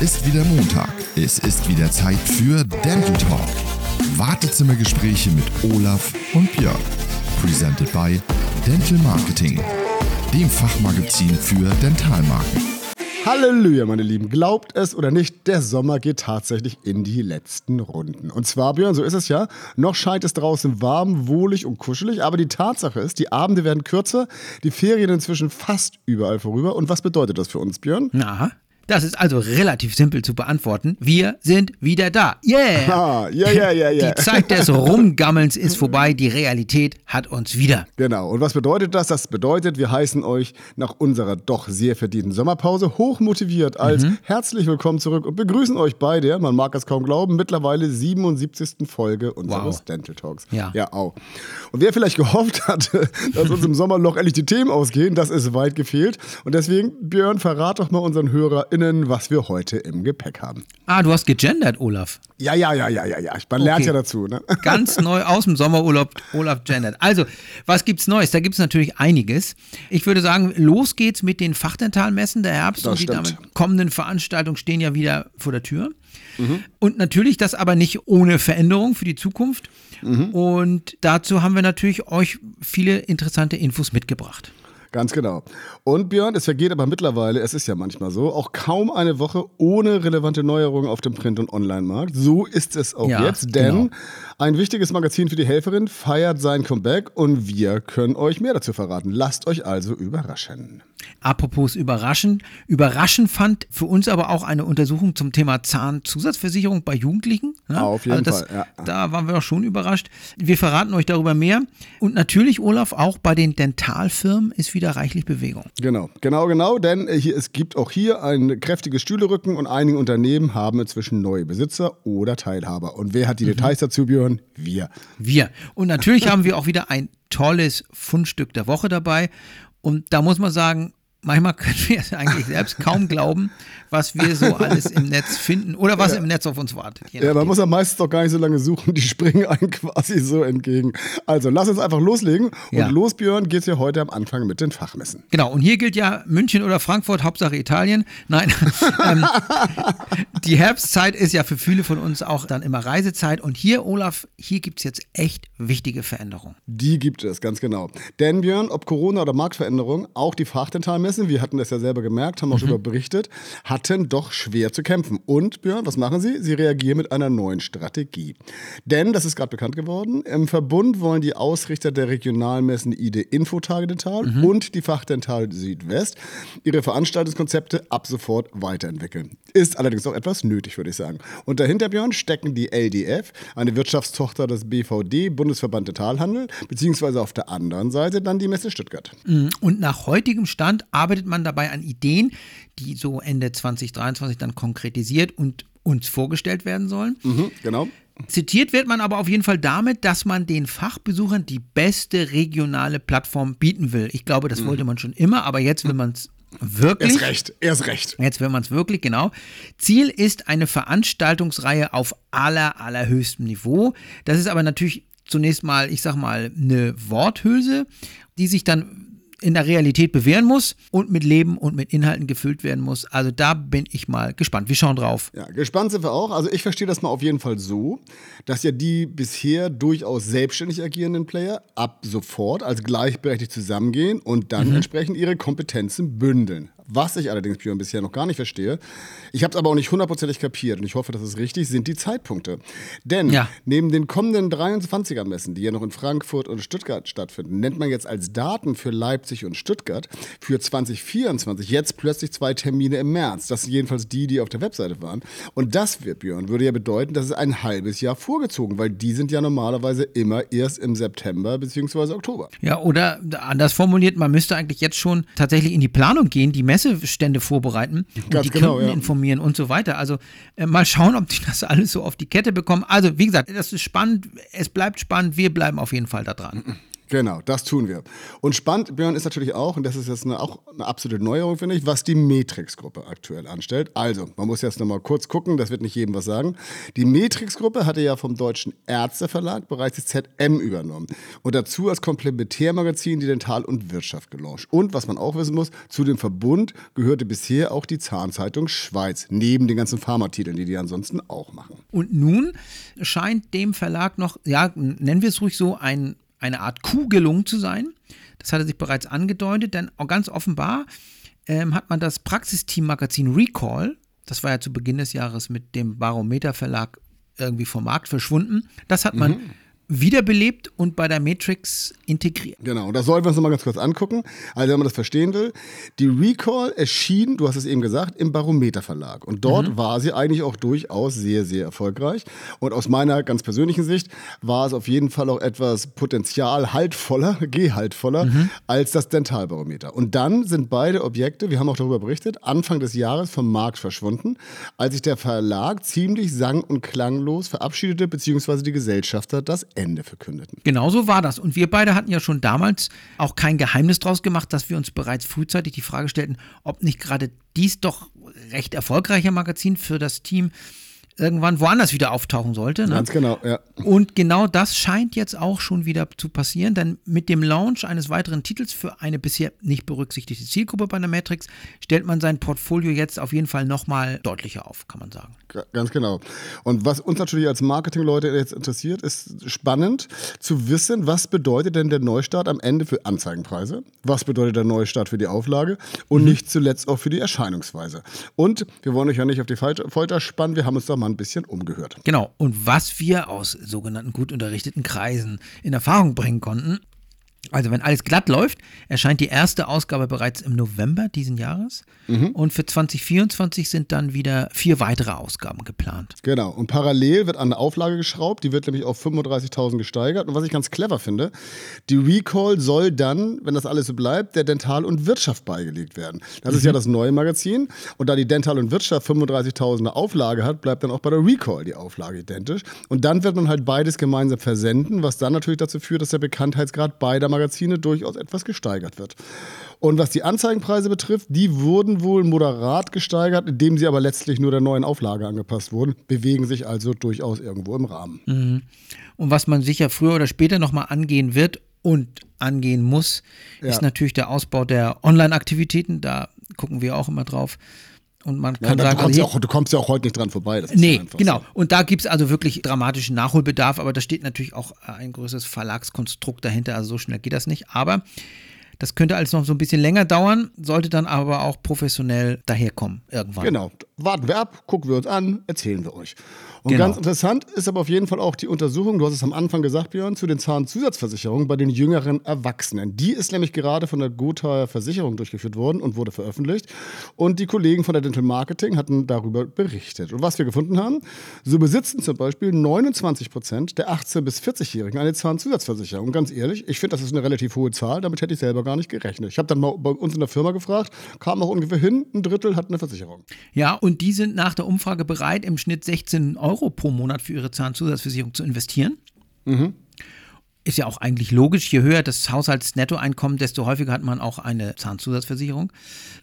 ist wieder Montag. Es ist wieder Zeit für Dental Talk. Wartezimmergespräche mit Olaf und Björn. Presented by Dental Marketing, dem Fachmagazin für Dentalmarken. Halleluja, meine Lieben. Glaubt es oder nicht, der Sommer geht tatsächlich in die letzten Runden. Und zwar, Björn, so ist es ja. Noch scheint es draußen warm, wohlig und kuschelig. Aber die Tatsache ist, die Abende werden kürzer, die Ferien inzwischen fast überall vorüber. Und was bedeutet das für uns, Björn? Na, das ist also relativ simpel zu beantworten. Wir sind wieder da. Yeah! Ah, ja, ja, ja, ja. Die Zeit des Rumgammelns ist vorbei. Die Realität hat uns wieder. Genau. Und was bedeutet das? Das bedeutet, wir heißen euch nach unserer doch sehr verdienten Sommerpause hochmotiviert als Mhm. herzlich willkommen zurück und begrüßen euch bei der, man mag es kaum glauben, mittlerweile 77. Folge unseres Wow. Dental Talks. Ja. Ja, auch. Und wer vielleicht gehofft hatte, dass uns im Sommerloch endlich die Themen ausgehen, das ist weit gefehlt. Und deswegen, Björn, verrat doch mal unseren HörerInnen, was wir heute im Gepäck haben. Ah, du hast gegendert, Olaf. Ja, ja, ja, ja, ja, ja. Man lernt Okay. ja dazu, ne? Ganz neu aus dem Sommerurlaub, Olaf gendert. Also, was gibt's Neues? Da gibt's natürlich einiges. Ich würde sagen, los geht's mit den Fachdentalmessen. Der Herbst Das und die stimmt. damit kommenden Veranstaltungen stehen ja wieder vor der Tür. Mhm. Und natürlich das aber nicht ohne Veränderung für die Zukunft. Mhm. Und dazu haben wir natürlich euch viele interessante Infos mitgebracht. Ganz genau. Und Björn, es vergeht aber mittlerweile, es ist ja manchmal so, auch kaum eine Woche ohne relevante Neuerungen auf dem Print- und Online-Markt. So ist es auch Ja, jetzt, denn genau. ein wichtiges Magazin für die Helferin feiert sein Comeback und wir können euch mehr dazu verraten. Lasst euch also überraschen. Apropos überraschen. Überraschend fand für uns aber auch eine Untersuchung zum Thema Zahnzusatzversicherung bei Jugendlichen. ne? Auf jeden das, Fall, ja. Da waren wir auch schon überrascht. Wir verraten euch darüber mehr. Und natürlich, Olaf, auch bei den Dentalfirmen ist wieder reichlich Bewegung. Genau, genau, genau, denn äh, hier, es gibt auch hier ein kräftiges Stühlerücken und einige Unternehmen haben inzwischen neue Besitzer oder Teilhaber. Und wer hat die Mhm. Details dazu, Björn? Wir. Wir. Und natürlich haben wir auch wieder ein tolles Fundstück der Woche dabei. Und da muss man sagen, manchmal können wir es eigentlich selbst kaum glauben, was wir so alles im Netz finden oder was im Netz auf uns wartet. Ja, man muss ja meistens doch gar nicht so lange suchen, die springen einem quasi so entgegen. Also lass uns einfach loslegen. Und Ja. los, Björn, geht's ja heute am Anfang mit den Fachmessen. Genau, und hier gilt ja München oder Frankfurt, Hauptsache Italien. Nein, ähm, die Herbstzeit ist ja für viele von uns auch dann immer Reisezeit. Und hier, Olaf, hier gibt es jetzt echt wichtige Veränderungen. Die gibt es, ganz genau. Denn Björn, ob Corona oder Marktveränderung, auch die Fachdentalmessen, wir hatten das ja selber gemerkt, haben auch Mhm. darüber berichtet, hatten doch schwer zu kämpfen. Und Björn, was machen sie? Sie reagieren mit einer neuen Strategie. Denn, das ist gerade bekannt geworden, im Verbund wollen die Ausrichter der Regionalmessen IDE Infotage Dental Mhm. und die Fachdental Südwest ihre Veranstaltungskonzepte ab sofort weiterentwickeln. Ist allerdings auch etwas nötig, würde ich sagen. Und dahinter, Björn, stecken die LDF, eine Wirtschaftstochter des BVD, Bundesverband Dentalhandel, beziehungsweise auf der anderen Seite dann die Messe Stuttgart. Und nach heutigem Stand arbeitet man dabei an Ideen, die so Ende 2023 dann konkretisiert und uns vorgestellt werden sollen. Mhm, genau. Zitiert wird man aber auf jeden Fall damit, dass man den Fachbesuchern die beste regionale Plattform bieten will. Ich glaube, das wollte man schon immer, aber jetzt will man es wirklich. Erst recht, erst recht. Jetzt will man es wirklich, genau. Ziel ist eine Veranstaltungsreihe auf aller, allerhöchstem Niveau. Das ist aber natürlich zunächst mal, ich sag mal, eine Worthülse, die sich dann in der Realität bewähren muss und mit Leben und mit Inhalten gefüllt werden muss. Also da bin ich mal gespannt. Wir schauen drauf. Ja, gespannt sind wir auch. Also ich verstehe das mal auf jeden Fall so, dass ja die bisher durchaus selbstständig agierenden Player ab sofort als gleichberechtigt zusammengehen und dann entsprechend ihre Kompetenzen bündeln. Was ich allerdings, Björn, bisher noch gar nicht verstehe, ich habe es aber auch nicht hundertprozentig kapiert und ich hoffe, das ist richtig, sind die Zeitpunkte. Denn Ja. neben den kommenden 23er-Messen, die ja noch in Frankfurt und Stuttgart stattfinden, nennt man jetzt als Daten für Leipzig und Stuttgart für 2024 jetzt plötzlich zwei Termine im März. Das sind jedenfalls die, die auf der Webseite waren. Und das, wird, Björn, würde ja bedeuten, das ist ein halbes Jahr vorgezogen, weil die sind ja normalerweise immer erst im September bzw. Oktober. Ja, oder anders formuliert, man müsste eigentlich jetzt schon tatsächlich in die Planung gehen, die Messestände vorbereiten und Ganz die genau, Kunden ja. informieren und so weiter. Also äh, mal schauen, ob die das alles so auf die Kette bekommen. Also wie gesagt, das ist spannend, es bleibt spannend, wir bleiben auf jeden Fall da dran. Genau, das tun wir. Und spannend, Björn, ist natürlich auch, und das ist jetzt eine, auch eine absolute Neuerung, finde ich, was die Matrix-Gruppe aktuell anstellt. Also, man muss jetzt nochmal kurz gucken, das wird nicht jedem was sagen. Die Matrix-Gruppe hatte ja vom Deutschen Ärzteverlag bereits die ZM übernommen und dazu als Komplementärmagazin die Dental- und Wirtschaft gelauncht. Und was man auch wissen muss, zu dem Verbund gehörte bisher auch die Zahnzeitung Schweiz, neben den ganzen Pharmatiteln, die die ansonsten auch machen. Und nun scheint dem Verlag noch, ja, nennen wir es ruhig so, ein eine Art Coup gelungen zu sein. Das hatte sich bereits angedeutet, denn ganz offenbar ähm, hat man das Praxisteam-Magazin Recall, das war ja zu Beginn des Jahres mit dem Barometer Verlag irgendwie vom Markt verschwunden, das hat man mhm wiederbelebt und bei der Matrix integriert. Genau, und das sollten wir uns nochmal ganz kurz angucken. Also, wenn man das verstehen will, die Recall erschien, du hast es eben gesagt, im Barometer Verlag. Und dort mhm. war sie eigentlich auch durchaus sehr, sehr erfolgreich. Und aus meiner ganz persönlichen Sicht war es auf jeden Fall auch etwas potenzialhaltvoller, gehaltvoller mhm. als das Dentalbarometer. Und dann sind beide Objekte, wir haben auch darüber berichtet, Anfang des Jahres vom Markt verschwunden, als sich der Verlag ziemlich sang- und klanglos verabschiedete, beziehungsweise die Gesellschafter das Ende verkündeten. Genau so war das. Und wir beide hatten ja schon damals auch kein Geheimnis draus gemacht, dass wir uns bereits frühzeitig die Frage stellten, ob nicht gerade dies doch recht erfolgreicher Magazin für das Team irgendwann woanders wieder auftauchen sollte. Ne? Ganz genau, ja. Und genau das scheint jetzt auch schon wieder zu passieren, denn mit dem Launch eines weiteren Titels für eine bisher nicht berücksichtigte Zielgruppe bei der Matrix stellt man sein Portfolio jetzt auf jeden Fall nochmal deutlicher auf, kann man sagen. Ganz genau. Und was uns natürlich als Marketingleute jetzt interessiert, ist spannend zu wissen, was bedeutet denn der Neustart am Ende für Anzeigenpreise? Was bedeutet der Neustart für die Auflage? Und mhm. nicht zuletzt auch für die Erscheinungsweise. Und wir wollen euch ja nicht auf die Folter spannen, wir haben uns da mal mal ein bisschen umgehört. Genau. Und was wir aus sogenannten gut unterrichteten Kreisen in Erfahrung bringen konnten, also wenn alles glatt läuft, erscheint die erste Ausgabe bereits im November diesen Jahres. Mhm. Und für 2024 sind dann wieder vier weitere Ausgaben geplant. Genau. Und parallel wird an der Auflage geschraubt. Die wird nämlich auf 35.000 gesteigert. Und was ich ganz clever finde, die Recall soll dann, wenn das alles so bleibt, der Dental und Wirtschaft beigelegt werden. Das mhm. ist ja das neue Magazin. Und da die Dental und Wirtschaft 35.000 Auflage hat, bleibt dann auch bei der Recall die Auflage identisch. Und dann wird man halt beides gemeinsam versenden, was dann natürlich dazu führt, dass der Bekanntheitsgrad beider Magazine durchaus etwas gesteigert wird. Und was die Anzeigenpreise betrifft, die wurden wohl moderat gesteigert, indem sie aber letztlich nur der neuen Auflage angepasst wurden, bewegen sich also durchaus irgendwo im Rahmen. Mhm. Und was man sicher früher oder später nochmal angehen wird und angehen muss, ja. ist natürlich der Ausbau der Online-Aktivitäten. Da gucken wir auch immer drauf. Und man kann ja, sagen, du, kommst also ja auch, du kommst ja auch heute nicht dran vorbei. nee, genau. So. Und da gibt es also wirklich dramatischen Nachholbedarf, aber da steht natürlich auch ein größeres Verlagskonstrukt dahinter, also so schnell geht das nicht. Aber das könnte alles noch so ein bisschen länger dauern, sollte dann aber auch professionell daherkommen irgendwann. Genau. Warten wir ab, gucken wir uns an, erzählen wir euch. Und genau. ganz interessant ist aber auf jeden Fall auch die Untersuchung, du hast es am Anfang gesagt, Björn, zu den Zahnzusatzversicherungen bei den jüngeren Erwachsenen. Die ist nämlich gerade von der Gotha Versicherung durchgeführt worden und wurde veröffentlicht. Und die Kollegen von der Dental Marketing hatten darüber berichtet. Und was wir gefunden haben, so besitzen zum Beispiel 29 Prozent der 18- bis 40-Jährigen eine Zahnzusatzversicherung. Und ganz ehrlich, ich finde, das ist eine relativ hohe Zahl. Damit hätte ich selber gar nicht gerechnet. Ich habe dann mal bei uns in der Firma gefragt, kam auch ungefähr hin, ein Drittel hat eine Versicherung. Ja, und die sind nach der Umfrage bereit, im Schnitt 16 Euro pro Monat für ihre Zahnzusatzversicherung zu investieren. Mhm. Ist ja auch eigentlich logisch. Je höher das Haushaltsnettoeinkommen, desto häufiger hat man auch eine Zahnzusatzversicherung.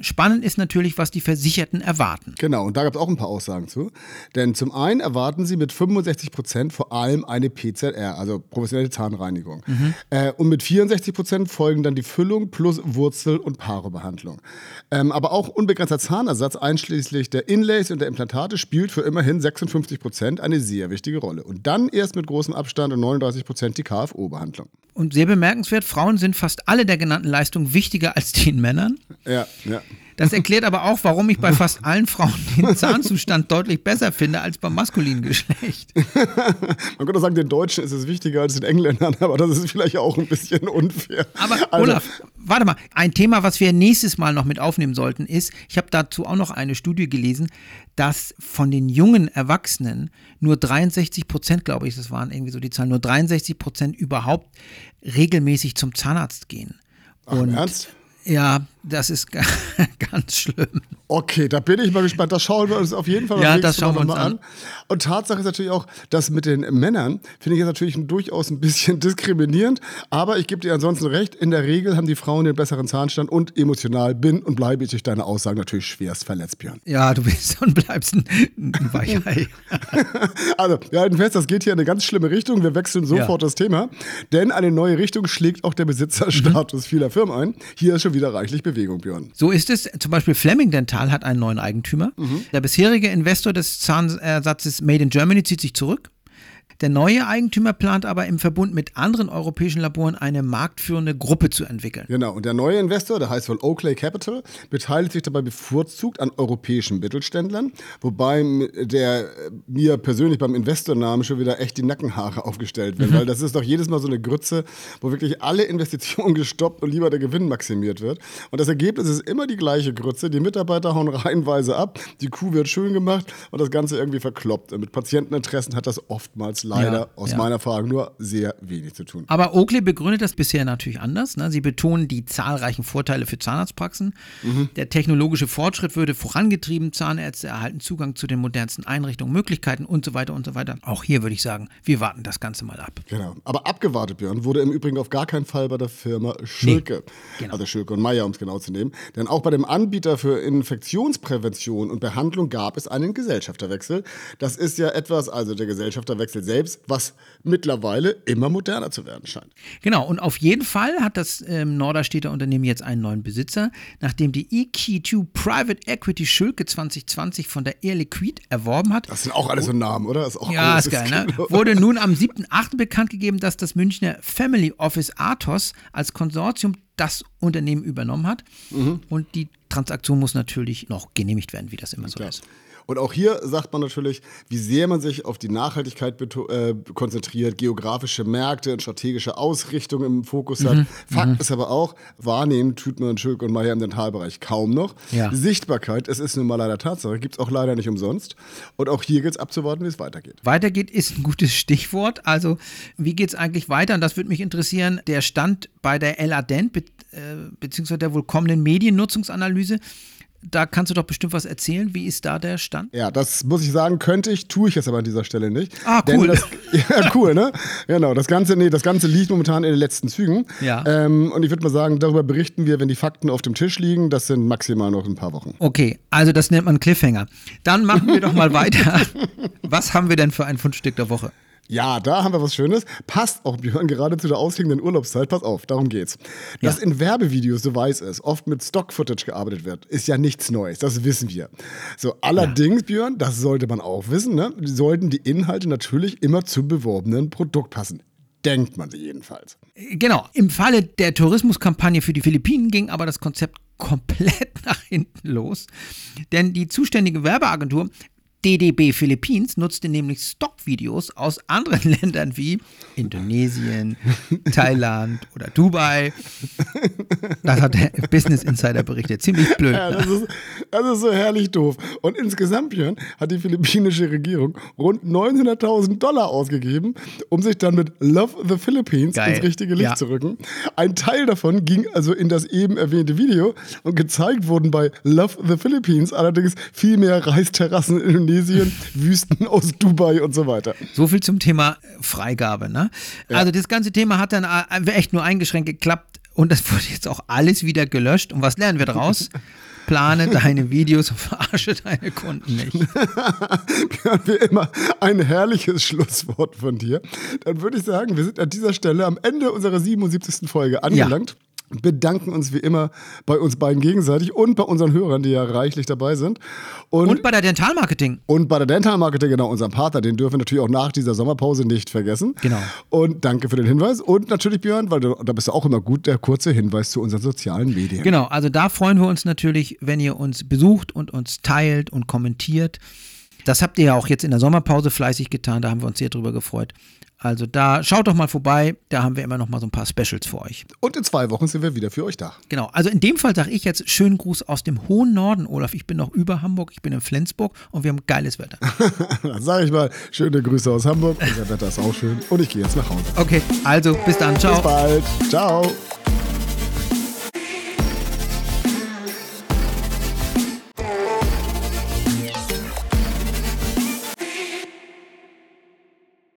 Spannend ist natürlich, was die Versicherten erwarten. Genau, und da gab es auch ein paar Aussagen zu. Denn zum einen erwarten sie mit 65 Prozent vor allem eine PZR, also professionelle Zahnreinigung. Mhm. Äh, und mit 64 Prozent folgen dann die Füllung plus Wurzel- und Paarebehandlung. Ähm, aber auch unbegrenzter Zahnersatz einschließlich der Inlays und der Implantate spielt für immerhin 56 Prozent eine sehr wichtige Rolle. Und dann erst mit großem Abstand und 39 Prozent die KFO. Behandlung. Und sehr bemerkenswert, Frauen sind fast alle der genannten Leistungen wichtiger als den Männern. Ja, ja. Das erklärt aber auch, warum ich bei fast allen Frauen den Zahnzustand deutlich besser finde als beim maskulinen Geschlecht. Man könnte sagen, den Deutschen ist es wichtiger als den Engländern, aber das ist vielleicht auch ein bisschen unfair. Aber also, Olaf, warte mal, ein Thema, was wir nächstes Mal noch mit aufnehmen sollten, ist, ich habe dazu auch noch eine Studie gelesen, dass von den jungen Erwachsenen nur 63 Prozent, glaube ich, das waren irgendwie so die Zahlen, nur 63 Prozent überhaupt regelmäßig zum Zahnarzt gehen. Ach, Und Ernst? Ja, das ist ganz schlimm. Okay, da bin ich mal gespannt. Das schauen wir uns auf jeden Fall ja, das schauen wir uns an. an. Und Tatsache ist natürlich auch, dass mit den Männern finde ich jetzt natürlich durchaus ein bisschen diskriminierend. Aber ich gebe dir ansonsten recht. In der Regel haben die Frauen den besseren Zahnstand und emotional bin und bleibe ich durch deine Aussagen natürlich schwerst verletzt, Björn. Ja, du bist und bleibst ein, ein Weichei. also, wir halten fest, das geht hier in eine ganz schlimme Richtung. Wir wechseln sofort ja. das Thema. Denn eine neue Richtung schlägt auch der Besitzerstatus mhm. vieler Firmen ein. Hier ist schon wieder reichlich Bewegung, Björn. So ist es. Zum Beispiel Fleming Dental hat einen neuen Eigentümer. Mhm. Der bisherige Investor des Zahnersatzes Made in Germany zieht sich zurück. Der neue Eigentümer plant aber im Verbund mit anderen europäischen Laboren eine marktführende Gruppe zu entwickeln. Genau, und der neue Investor, der heißt wohl Oakley Capital, beteiligt sich dabei bevorzugt an europäischen Mittelständlern, wobei der mir persönlich beim Investornamen schon wieder echt die Nackenhaare aufgestellt werden, mhm. weil das ist doch jedes Mal so eine Grütze, wo wirklich alle Investitionen gestoppt und lieber der Gewinn maximiert wird. Und das Ergebnis ist immer die gleiche Grütze. Die Mitarbeiter hauen reihenweise ab, die Kuh wird schön gemacht und das Ganze irgendwie verkloppt. Mit Patienteninteressen hat das oftmals leider ja, aus ja. meiner Erfahrung nur sehr wenig zu tun. Aber Oakley begründet das bisher natürlich anders. Ne? Sie betonen die zahlreichen Vorteile für Zahnarztpraxen. Mhm. Der technologische Fortschritt würde vorangetrieben. Zahnärzte erhalten Zugang zu den modernsten Einrichtungen, Möglichkeiten und so weiter und so weiter. Auch hier würde ich sagen, wir warten das Ganze mal ab. Genau. Aber abgewartet, Björn, wurde im Übrigen auf gar keinen Fall bei der Firma Schülke. Nee, genau. Also Schülke und Meier, um es genau zu nehmen. Denn auch bei dem Anbieter für Infektionsprävention und Behandlung gab es einen Gesellschafterwechsel. Das ist ja etwas, also der Gesellschafterwechsel selbst selbst, was mittlerweile immer moderner zu werden scheint. Genau, und auf jeden Fall hat das ähm, Norderstädter Unternehmen jetzt einen neuen Besitzer, nachdem die EQ2 Private Equity Schülke 2020 von der Air Liquid erworben hat. Das sind auch alles so Namen, oder? ist auch ja, ist geil, ne? Wurde nun am 7.8. bekannt gegeben, dass das Münchner Family Office Athos als Konsortium das Unternehmen übernommen hat. Mhm. Und die Transaktion muss natürlich noch genehmigt werden, wie das immer so Klar. ist. Und auch hier sagt man natürlich, wie sehr man sich auf die Nachhaltigkeit äh, konzentriert, geografische Märkte und strategische Ausrichtung im Fokus hat. Mhm. Fakt mhm. ist aber auch, wahrnehmen tut man Schülk und Meier im Dentalbereich kaum noch. Ja. Sichtbarkeit, es ist nun mal leider Tatsache, gibt es auch leider nicht umsonst. Und auch hier gilt es abzuwarten, wie es weitergeht. Weitergeht ist ein gutes Stichwort. Also, wie geht es eigentlich weiter? Und das würde mich interessieren. Der Stand bei der LADENT, be äh, beziehungsweise der wohl kommenden Mediennutzungsanalyse, da kannst du doch bestimmt was erzählen. Wie ist da der Stand? Ja, das muss ich sagen, könnte ich, tue ich jetzt aber an dieser Stelle nicht. Ah, cool. Das, ja, cool, ne? Genau, das Ganze, nee, das Ganze liegt momentan in den letzten Zügen. Ja. Ähm, und ich würde mal sagen, darüber berichten wir, wenn die Fakten auf dem Tisch liegen. Das sind maximal noch ein paar Wochen. Okay, also das nennt man Cliffhanger. Dann machen wir doch mal weiter. Was haben wir denn für ein Fundstück der Woche? Ja, da haben wir was Schönes. Passt auch, Björn, gerade zu der ausliegenden Urlaubszeit. Pass auf, darum geht's. Dass ja. in Werbevideos, so weiß es, oft mit Stock-Footage gearbeitet wird, ist ja nichts Neues. Das wissen wir. So, allerdings, ja. Björn, das sollte man auch wissen, ne? sollten die Inhalte natürlich immer zum beworbenen Produkt passen denkt man jedenfalls. Genau. Im Falle der Tourismuskampagne für die Philippinen ging aber das Konzept komplett nach hinten los. Denn die zuständige Werbeagentur DDB Philippines nutzte nämlich Stockvideos aus anderen Ländern wie Indonesien, Thailand oder Dubai. Das hat der Business Insider berichtet. Ziemlich blöd. Ja, das, ist, das ist so herrlich doof. Und insgesamt, Björn, hat die philippinische Regierung rund 900.000 Dollar ausgegeben, um sich dann mit Love the Philippines Geil. ins richtige Licht ja. zu rücken. Ein Teil davon ging also in das eben erwähnte Video und gezeigt wurden bei Love the Philippines allerdings viel mehr Reisterrassen in Indonesien Indonesien, Wüsten aus Dubai und so weiter. So viel zum Thema Freigabe. Ne? Ja. Also das ganze Thema hat dann äh, echt nur eingeschränkt geklappt und das wurde jetzt auch alles wieder gelöscht. Und was lernen wir daraus? Plane deine Videos und verarsche deine Kunden nicht. Wie immer ein herrliches Schlusswort von dir. Dann würde ich sagen, wir sind an dieser Stelle am Ende unserer 77. Folge angelangt. Ja bedanken uns wie immer bei uns beiden gegenseitig und bei unseren Hörern, die ja reichlich dabei sind. Und, und bei der Dentalmarketing. Und bei der Dentalmarketing, genau, unserem Partner, den dürfen wir natürlich auch nach dieser Sommerpause nicht vergessen. Genau. Und danke für den Hinweis. Und natürlich, Björn, weil du, da bist du auch immer gut, der kurze Hinweis zu unseren sozialen Medien. Genau, also da freuen wir uns natürlich, wenn ihr uns besucht und uns teilt und kommentiert. Das habt ihr ja auch jetzt in der Sommerpause fleißig getan, da haben wir uns sehr drüber gefreut. Also da schaut doch mal vorbei, da haben wir immer noch mal so ein paar Specials für euch. Und in zwei Wochen sind wir wieder für euch da. Genau, also in dem Fall sage ich jetzt schönen Gruß aus dem hohen Norden, Olaf. Ich bin noch über Hamburg, ich bin in Flensburg und wir haben geiles Wetter. dann sage ich mal, schöne Grüße aus Hamburg. Unser Wetter ist auch schön und ich gehe jetzt nach Hause. Okay, also bis dann, ciao. Bis bald, ciao.